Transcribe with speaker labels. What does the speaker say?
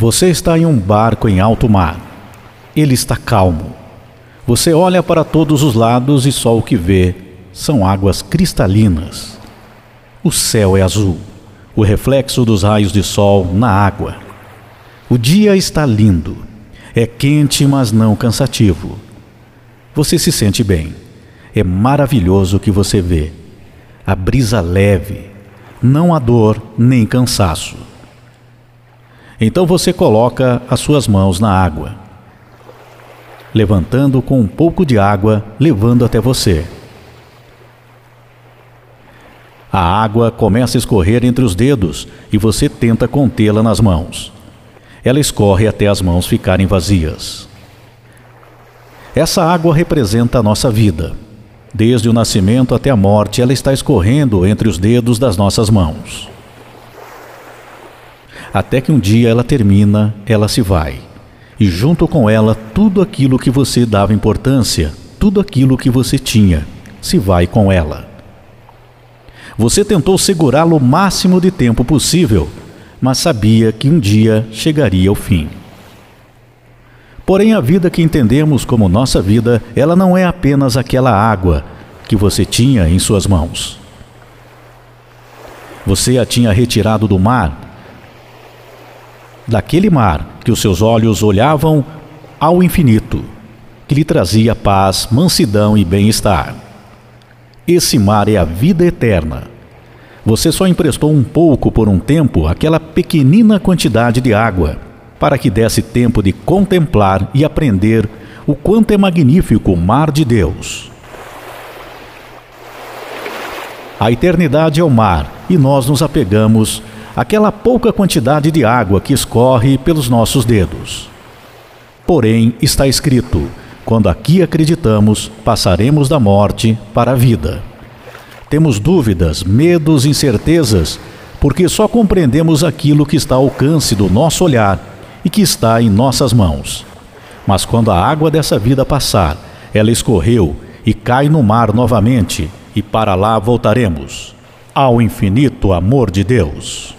Speaker 1: Você está em um barco em alto mar. Ele está calmo. Você olha para todos os lados e só o que vê são águas cristalinas. O céu é azul, o reflexo dos raios de sol na água. O dia está lindo. É quente, mas não cansativo. Você se sente bem. É maravilhoso o que você vê. A brisa leve, não há dor nem cansaço. Então você coloca as suas mãos na água, levantando com um pouco de água, levando até você. A água começa a escorrer entre os dedos e você tenta contê-la nas mãos. Ela escorre até as mãos ficarem vazias. Essa água representa a nossa vida. Desde o nascimento até a morte, ela está escorrendo entre os dedos das nossas mãos até que um dia ela termina, ela se vai. E junto com ela, tudo aquilo que você dava importância, tudo aquilo que você tinha, se vai com ela. Você tentou segurá-lo o máximo de tempo possível, mas sabia que um dia chegaria ao fim. Porém, a vida que entendemos como nossa vida, ela não é apenas aquela água que você tinha em suas mãos. Você a tinha retirado do mar daquele mar que os seus olhos olhavam ao infinito, que lhe trazia paz, mansidão e bem-estar. Esse mar é a vida eterna. Você só emprestou um pouco por um tempo aquela pequenina quantidade de água, para que desse tempo de contemplar e aprender o quanto é magnífico o mar de Deus. A eternidade é o mar e nós nos apegamos aquela pouca quantidade de água que escorre pelos nossos dedos. Porém, está escrito: quando aqui acreditamos, passaremos da morte para a vida. Temos dúvidas, medos, incertezas, porque só compreendemos aquilo que está ao alcance do nosso olhar e que está em nossas mãos. Mas quando a água dessa vida passar, ela escorreu e cai no mar novamente, e para lá voltaremos ao infinito amor de Deus.